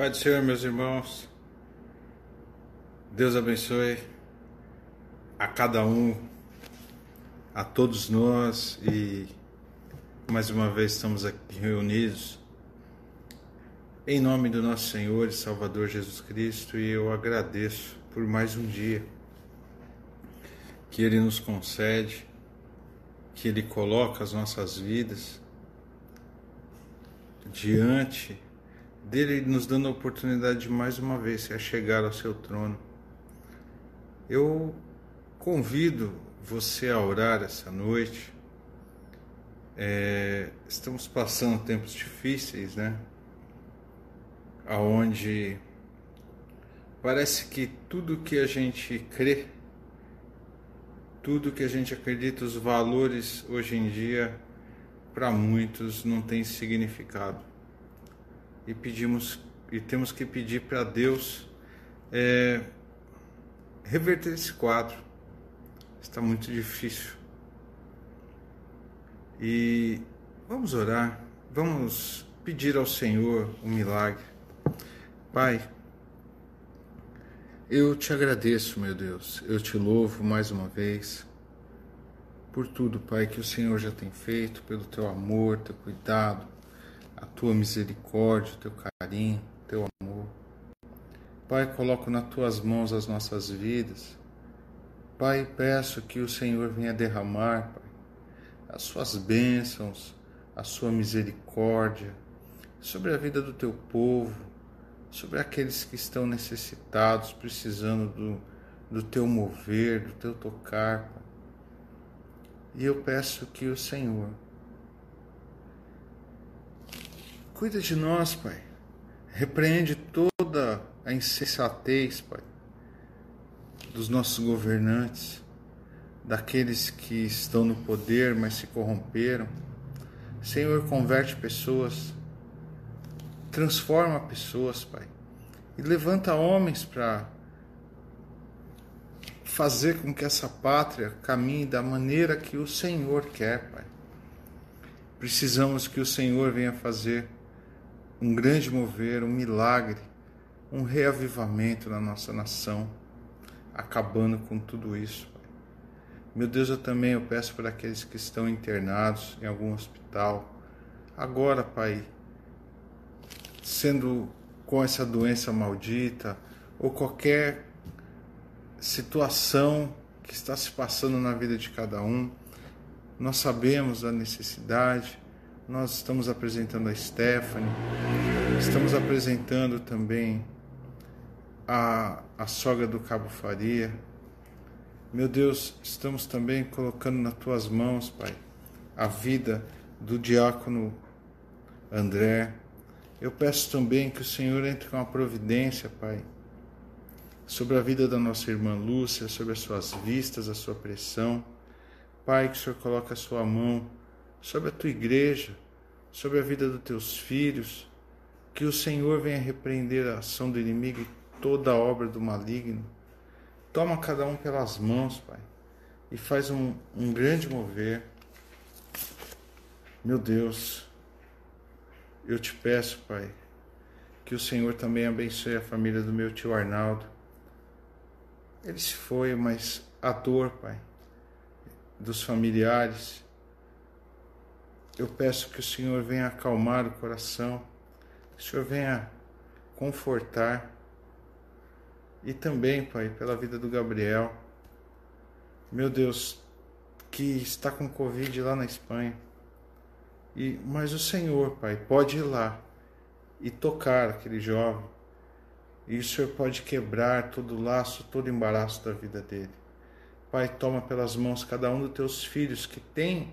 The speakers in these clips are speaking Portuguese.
Pai do Senhor, meus irmãos, Deus abençoe a cada um, a todos nós e mais uma vez estamos aqui reunidos em nome do nosso Senhor e Salvador Jesus Cristo e eu agradeço por mais um dia que Ele nos concede, que Ele coloca as nossas vidas diante dele nos dando a oportunidade de mais uma vez se chegar ao seu trono. Eu convido você a orar essa noite. É, estamos passando tempos difíceis, né? Aonde parece que tudo que a gente crê, tudo que a gente acredita, os valores hoje em dia, para muitos não tem significado e pedimos e temos que pedir para Deus é, reverter esse quadro. Está muito difícil. E vamos orar, vamos pedir ao Senhor um milagre. Pai, eu te agradeço, meu Deus, eu te louvo mais uma vez por tudo, Pai, que o Senhor já tem feito, pelo teu amor, teu cuidado a tua misericórdia, o teu carinho, o teu amor. Pai, coloco nas tuas mãos as nossas vidas. Pai, peço que o Senhor venha derramar, Pai, as suas bênçãos, a sua misericórdia sobre a vida do teu povo, sobre aqueles que estão necessitados, precisando do, do teu mover, do teu tocar. Pai. E eu peço que o Senhor Cuida de nós, Pai. Repreende toda a insensatez, Pai, dos nossos governantes, daqueles que estão no poder, mas se corromperam. Senhor, converte pessoas, transforma pessoas, Pai, e levanta homens para fazer com que essa pátria caminhe da maneira que o Senhor quer, Pai. Precisamos que o Senhor venha fazer um grande mover, um milagre, um reavivamento na nossa nação, acabando com tudo isso. Meu Deus, eu também eu peço para aqueles que estão internados em algum hospital, agora, Pai, sendo com essa doença maldita ou qualquer situação que está se passando na vida de cada um, nós sabemos da necessidade, nós estamos apresentando a Stephanie, estamos apresentando também a, a sogra do Cabo Faria. Meu Deus, estamos também colocando nas tuas mãos, Pai, a vida do diácono André. Eu peço também que o Senhor entre com a providência, Pai, sobre a vida da nossa irmã Lúcia, sobre as suas vistas, a sua pressão. Pai, que o Senhor coloque a sua mão sobre a tua igreja, sobre a vida dos teus filhos, que o Senhor venha repreender a ação do inimigo e toda a obra do maligno. Toma cada um pelas mãos, Pai, e faz um, um grande mover. Meu Deus, eu te peço, Pai, que o Senhor também abençoe a família do meu tio Arnaldo. Ele se foi, mas a dor, Pai, dos familiares, eu peço que o Senhor venha acalmar o coração, que o Senhor venha confortar. E também, Pai, pela vida do Gabriel, meu Deus, que está com Covid lá na Espanha. E, mas o Senhor, Pai, pode ir lá e tocar aquele jovem. E o Senhor pode quebrar todo o laço, todo o embaraço da vida dele. Pai, toma pelas mãos cada um dos teus filhos que tem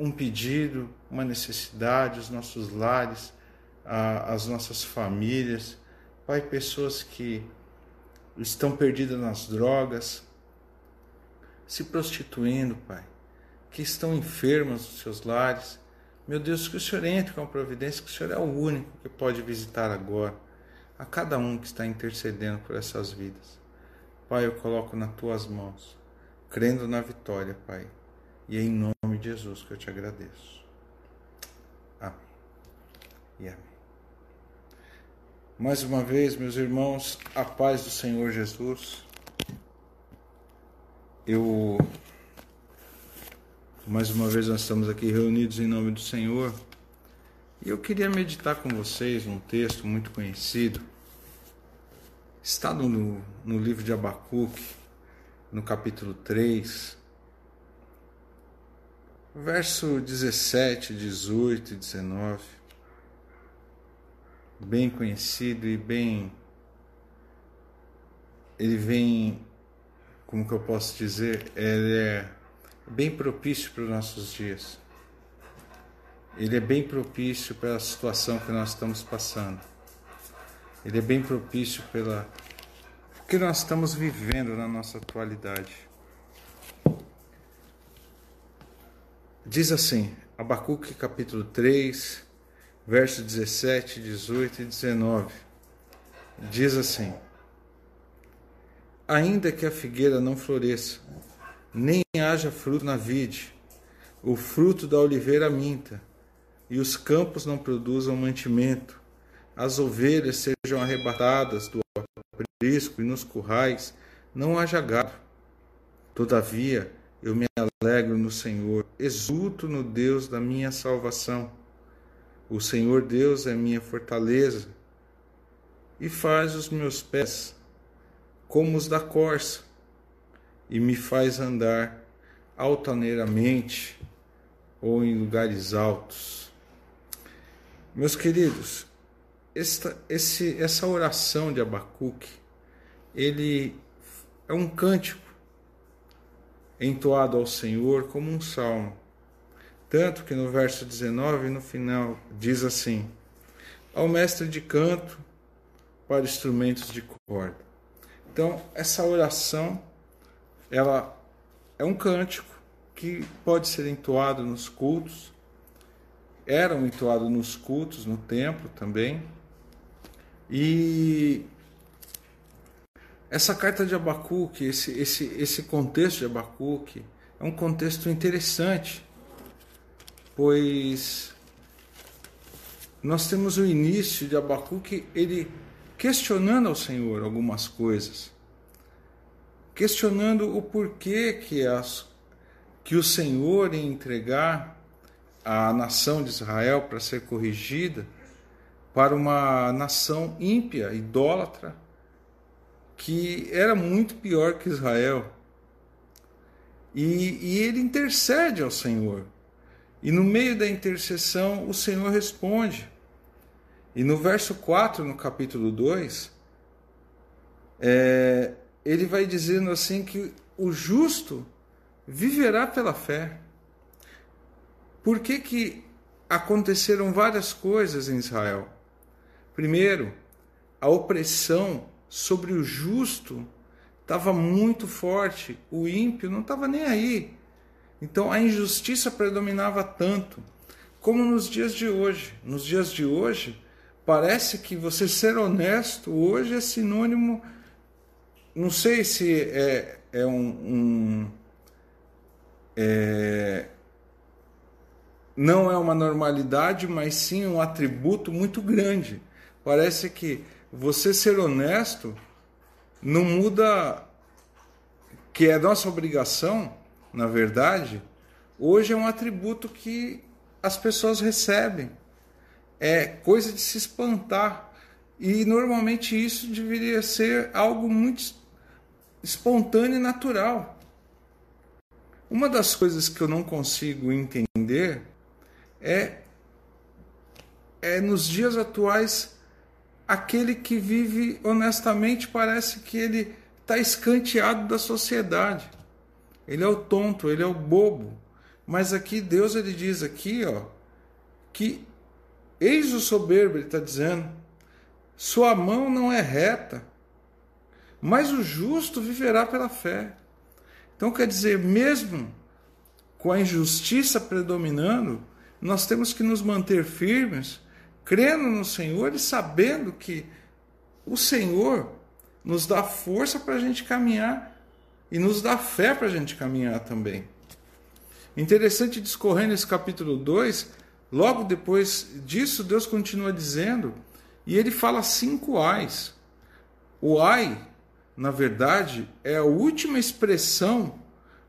um pedido, uma necessidade, os nossos lares, as nossas famílias. Pai, pessoas que estão perdidas nas drogas, se prostituindo, Pai, que estão enfermas nos seus lares. Meu Deus, que o Senhor entre com a providência, que o Senhor é o único que pode visitar agora a cada um que está intercedendo por essas vidas. Pai, eu coloco nas tuas mãos, crendo na vitória, Pai, e é em nome de Jesus que eu te agradeço. Amém. E amém. Mais uma vez, meus irmãos, a paz do Senhor Jesus. Eu mais uma vez nós estamos aqui reunidos em nome do Senhor. E eu queria meditar com vocês um texto muito conhecido. Está no, no livro de Abacuque, no capítulo 3, verso 17, 18 e 19 bem conhecido e bem. Ele vem, como que eu posso dizer, ele é bem propício para os nossos dias. Ele é bem propício pela situação que nós estamos passando. Ele é bem propício pela que nós estamos vivendo na nossa atualidade. Diz assim, Abacuque capítulo 3, versos 17, 18 e 19. Diz assim: Ainda que a figueira não floresça, nem haja fruto na vide, o fruto da oliveira minta, e os campos não produzam mantimento, as ovelhas sejam arrebatadas do aprisco e nos currais não haja gado. Todavia, eu me alegro no Senhor, exulto no Deus da minha salvação. O Senhor Deus é minha fortaleza e faz os meus pés como os da corça e me faz andar altaneiramente ou em lugares altos. Meus queridos, esta, esse, essa oração de Abacuque, ele é um cântico entoado ao Senhor como um salmo. Tanto que no verso 19, no final, diz assim: Ao mestre de canto para instrumentos de corda. Então, essa oração, ela é um cântico que pode ser entoado nos cultos, eram entoados nos cultos, no templo também. E essa carta de Abacuque, esse, esse, esse contexto de Abacuque, é um contexto interessante pois nós temos o início de Abacuque, ele questionando ao Senhor algumas coisas, questionando o porquê que, as, que o Senhor ia entregar a nação de Israel para ser corrigida para uma nação ímpia, idólatra, que era muito pior que Israel. E, e ele intercede ao Senhor e no meio da intercessão, o Senhor responde. E no verso 4, no capítulo 2, é, ele vai dizendo assim que o justo viverá pela fé. Por que, que aconteceram várias coisas em Israel? Primeiro, a opressão sobre o justo estava muito forte, o ímpio não estava nem aí. Então a injustiça predominava tanto, como nos dias de hoje. Nos dias de hoje, parece que você ser honesto hoje é sinônimo. Não sei se é, é um. um é, não é uma normalidade, mas sim um atributo muito grande. Parece que você ser honesto não muda que é nossa obrigação na verdade, hoje é um atributo que as pessoas recebem. É coisa de se espantar. E normalmente isso deveria ser algo muito espontâneo e natural. Uma das coisas que eu não consigo entender é, é nos dias atuais aquele que vive honestamente parece que ele está escanteado da sociedade. Ele é o tonto, ele é o bobo. Mas aqui Deus ele diz aqui, ó, que eis o soberbo, ele está dizendo, sua mão não é reta, mas o justo viverá pela fé. Então quer dizer, mesmo com a injustiça predominando, nós temos que nos manter firmes, crendo no Senhor e sabendo que o Senhor nos dá força para a gente caminhar e nos dá fé para a gente caminhar também. Interessante discorrendo esse capítulo 2, logo depois disso, Deus continua dizendo E ele fala cinco ais. O ai, na verdade, é a última expressão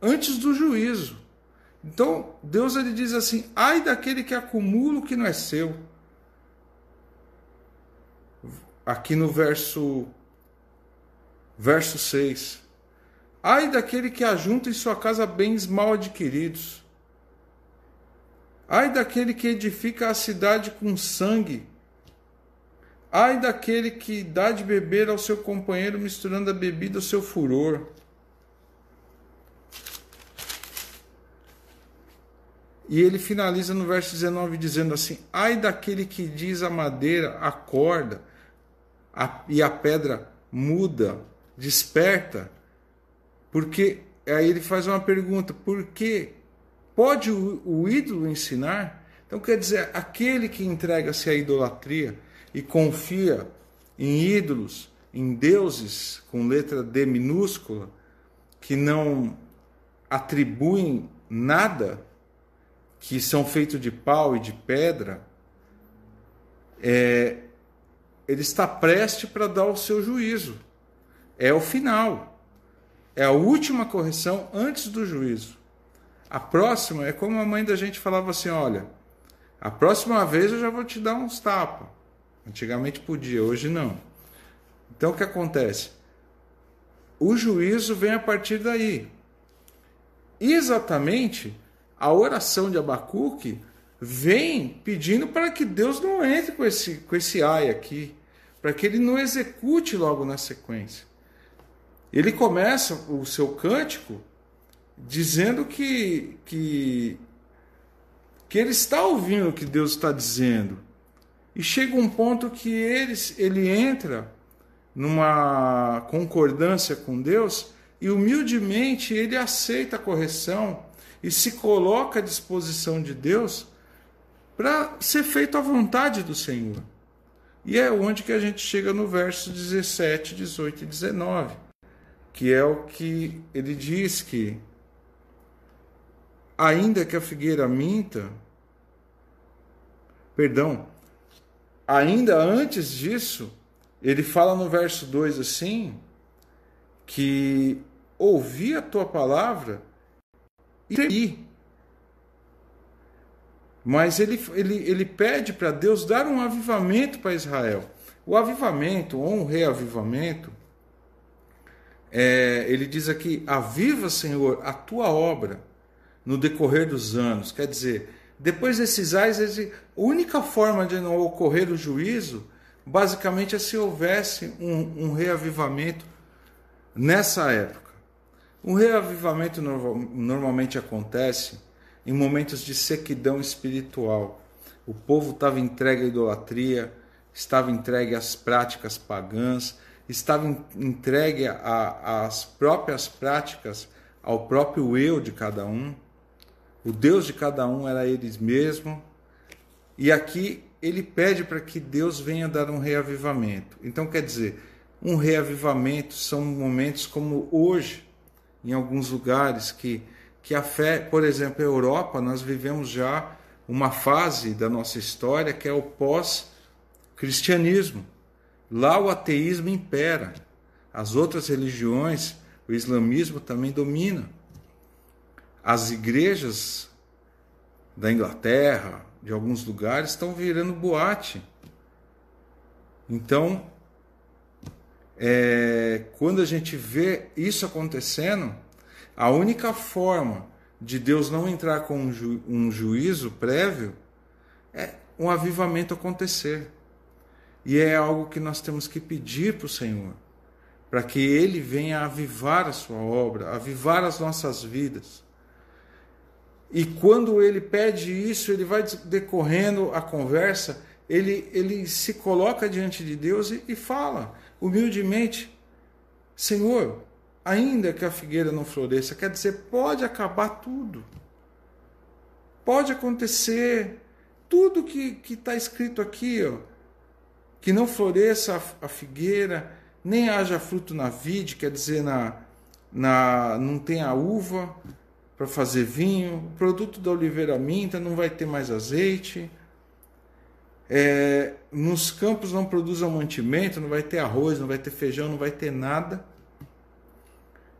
antes do juízo. Então, Deus ele diz assim: ai daquele que acumula o que não é seu. Aqui no verso verso 6. Ai daquele que ajunta em sua casa bens mal adquiridos. Ai daquele que edifica a cidade com sangue. Ai daquele que dá de beber ao seu companheiro, misturando a bebida ao seu furor. E ele finaliza no verso 19 dizendo assim: Ai daquele que diz a madeira acorda a, e a pedra muda, desperta. Porque aí ele faz uma pergunta: por que pode o, o ídolo ensinar? Então quer dizer, aquele que entrega-se à idolatria e confia em ídolos, em deuses com letra D minúscula, que não atribuem nada que são feitos de pau e de pedra, é, ele está prestes para dar o seu juízo. É o final. É a última correção antes do juízo. A próxima é como a mãe da gente falava assim: olha, a próxima vez eu já vou te dar uns tapas. Antigamente podia, hoje não. Então o que acontece? O juízo vem a partir daí. Exatamente a oração de Abacuque vem pedindo para que Deus não entre com esse, com esse ai aqui, para que ele não execute logo na sequência. Ele começa o seu cântico dizendo que, que, que ele está ouvindo o que Deus está dizendo. E chega um ponto que ele, ele entra numa concordância com Deus e humildemente ele aceita a correção e se coloca à disposição de Deus para ser feito à vontade do Senhor. E é onde que a gente chega no verso 17, 18 e 19, que é o que ele diz que ainda que a figueira minta, perdão, ainda antes disso, ele fala no verso 2 assim, que ouvi a tua palavra e mas ele, ele, ele pede para Deus dar um avivamento para Israel. O avivamento, ou um reavivamento, é, ele diz aqui: Aviva, Senhor, a tua obra no decorrer dos anos. Quer dizer, depois desses ais, a única forma de não ocorrer o juízo, basicamente, é se houvesse um, um reavivamento nessa época. Um reavivamento normalmente acontece em momentos de sequidão espiritual. O povo estava entregue à idolatria, estava entregue às práticas pagãs, estava entregue às próprias práticas, ao próprio eu de cada um. O Deus de cada um era eles mesmos. E aqui ele pede para que Deus venha dar um reavivamento. Então, quer dizer, um reavivamento são momentos como hoje, em alguns lugares que, que a fé, por exemplo, a Europa, nós vivemos já uma fase da nossa história que é o pós-cristianismo. Lá o ateísmo impera. As outras religiões, o islamismo também domina. As igrejas da Inglaterra, de alguns lugares, estão virando boate. Então, é, quando a gente vê isso acontecendo, a única forma de Deus não entrar com um, ju, um juízo prévio é um avivamento acontecer. E é algo que nós temos que pedir para o Senhor, para que Ele venha avivar a sua obra, avivar as nossas vidas. E quando ele pede isso, ele vai decorrendo a conversa, ele, ele se coloca diante de Deus e, e fala humildemente: Senhor, ainda que a figueira não floresça, quer dizer, pode acabar tudo. Pode acontecer tudo que está escrito aqui, ó, que não floresça a, a, figueira, nem haja fruto na vide, quer dizer, na, na, não tenha uva para fazer vinho, o produto da oliveira minta, não vai ter mais azeite. É, nos campos não produzam mantimento, não vai ter arroz, não vai ter feijão, não vai ter nada.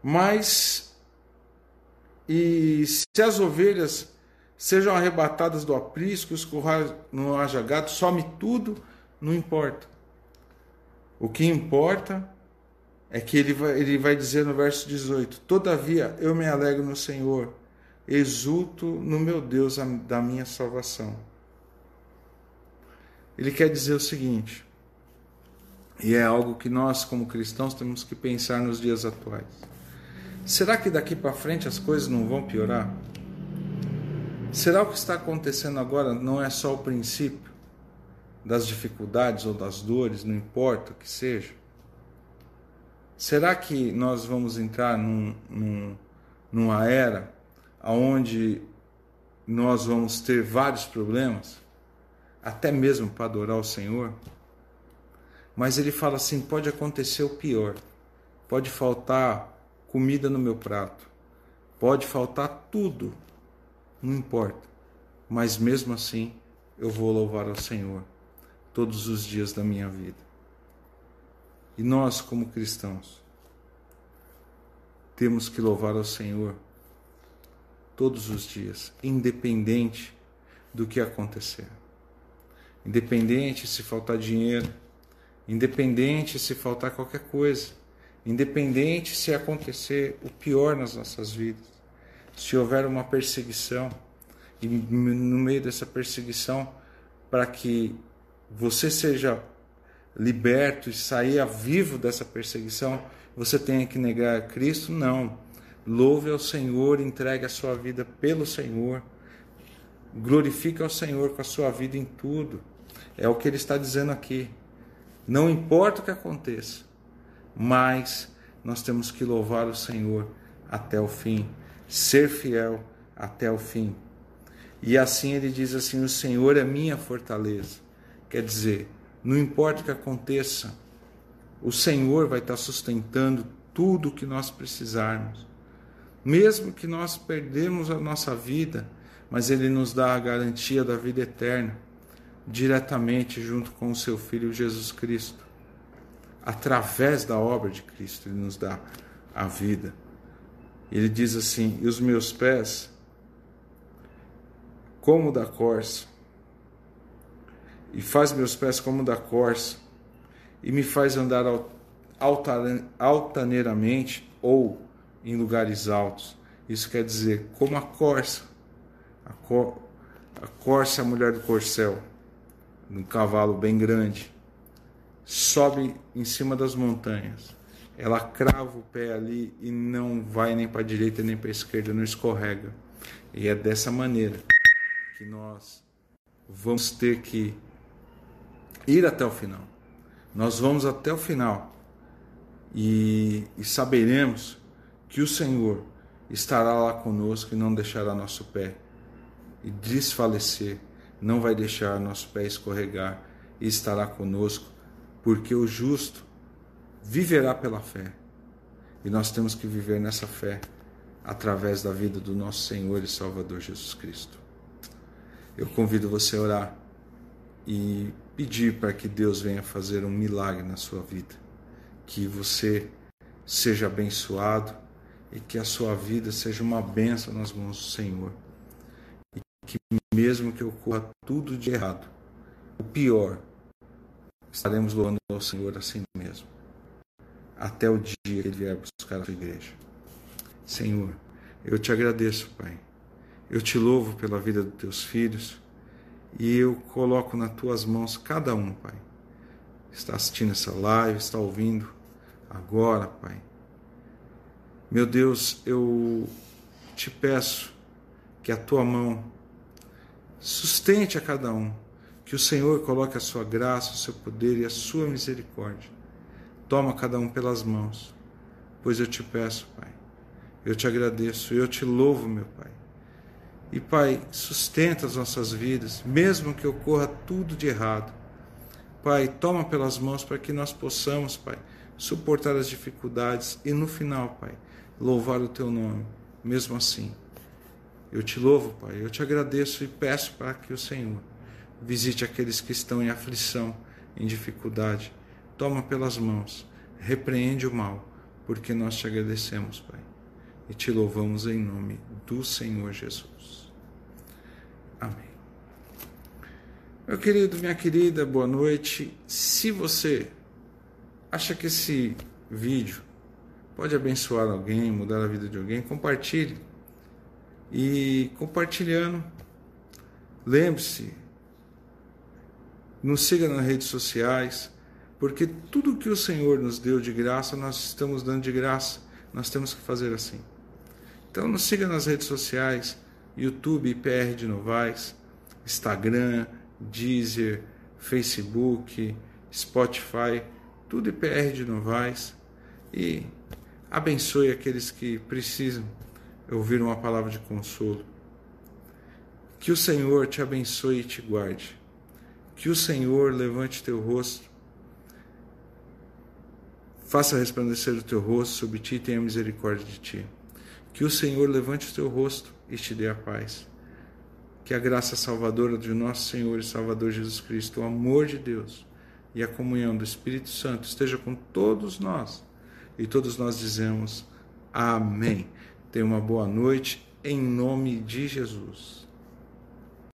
Mas e se as ovelhas sejam arrebatadas do aprisco, os currais não haja gado, some tudo, não importa. O que importa é que ele vai, ele vai dizer no verso 18: Todavia eu me alegro no Senhor, exulto no meu Deus da minha salvação. Ele quer dizer o seguinte, e é algo que nós, como cristãos, temos que pensar nos dias atuais. Será que daqui para frente as coisas não vão piorar? Será o que está acontecendo agora não é só o princípio das dificuldades ou das dores, não importa o que seja? Será que nós vamos entrar num, num, numa era onde nós vamos ter vários problemas? até mesmo para adorar o Senhor. Mas ele fala assim: pode acontecer o pior, pode faltar comida no meu prato, pode faltar tudo, não importa, mas mesmo assim eu vou louvar ao Senhor todos os dias da minha vida. E nós, como cristãos, temos que louvar ao Senhor todos os dias, independente do que acontecer. Independente se faltar dinheiro, independente se faltar qualquer coisa, independente se acontecer o pior nas nossas vidas, se houver uma perseguição, e no meio dessa perseguição, para que você seja liberto e saia vivo dessa perseguição, você tenha que negar a Cristo? Não. Louve ao Senhor, entregue a sua vida pelo Senhor. Glorifique ao Senhor com a sua vida em tudo. É o que ele está dizendo aqui. Não importa o que aconteça, mas nós temos que louvar o Senhor até o fim, ser fiel até o fim. E assim ele diz assim: O Senhor é minha fortaleza. Quer dizer, não importa o que aconteça, o Senhor vai estar sustentando tudo o que nós precisarmos. Mesmo que nós perdemos a nossa vida, mas Ele nos dá a garantia da vida eterna diretamente junto com o seu Filho Jesus Cristo. Através da obra de Cristo, Ele nos dá a vida. Ele diz assim: E os meus pés, como da corça, e faz meus pés como da corça, e me faz andar altaneiramente ou em lugares altos. Isso quer dizer, como a corça. A, cor, a corça é a mulher do corcel num cavalo bem grande, sobe em cima das montanhas. Ela crava o pé ali e não vai nem para a direita nem para a esquerda, não escorrega. E é dessa maneira que nós vamos ter que ir até o final. Nós vamos até o final e, e saberemos que o Senhor estará lá conosco e não deixará nosso pé e desfalecer não vai deixar nosso pé escorregar e estará conosco, porque o justo viverá pela fé. E nós temos que viver nessa fé através da vida do nosso Senhor e Salvador Jesus Cristo. Eu convido você a orar e pedir para que Deus venha fazer um milagre na sua vida, que você seja abençoado e que a sua vida seja uma bênção nas mãos do Senhor que mesmo que ocorra tudo de errado, o pior, estaremos louvando ao Senhor assim mesmo, até o dia que Ele vier buscar a sua igreja. Senhor, eu te agradeço, Pai. Eu te louvo pela vida dos teus filhos e eu coloco nas tuas mãos cada um, Pai. Está assistindo essa live, está ouvindo agora, Pai. Meu Deus, eu te peço que a tua mão Sustente a cada um. Que o Senhor coloque a sua graça, o seu poder e a sua misericórdia. Toma cada um pelas mãos, pois eu te peço, Pai. Eu te agradeço, eu te louvo, meu Pai. E, Pai, sustenta as nossas vidas, mesmo que ocorra tudo de errado. Pai, toma pelas mãos para que nós possamos, Pai, suportar as dificuldades e no final, Pai, louvar o teu nome, mesmo assim. Eu te louvo, Pai, eu te agradeço e peço para que o Senhor Visite aqueles que estão em aflição, em dificuldade. Toma pelas mãos, repreende o mal, porque nós te agradecemos, Pai, e te louvamos em nome do Senhor Jesus. Amém. Meu querido, minha querida, boa noite. Se você acha que esse vídeo pode abençoar alguém, mudar a vida de alguém, compartilhe. E compartilhando, lembre-se, nos siga nas redes sociais, porque tudo que o Senhor nos deu de graça, nós estamos dando de graça. Nós temos que fazer assim. Então nos siga nas redes sociais, YouTube IPR de Novaes, Instagram, Deezer, Facebook, Spotify, tudo IPR de Novaes. E abençoe aqueles que precisam ouvir uma palavra de consolo. Que o Senhor te abençoe e te guarde. Que o Senhor levante teu rosto, faça resplandecer o teu rosto sobre ti e tenha misericórdia de ti. Que o Senhor levante o teu rosto e te dê a paz. Que a graça salvadora de nosso Senhor e Salvador Jesus Cristo, o amor de Deus e a comunhão do Espírito Santo esteja com todos nós. E todos nós dizemos amém. Tenha uma boa noite em nome de Jesus.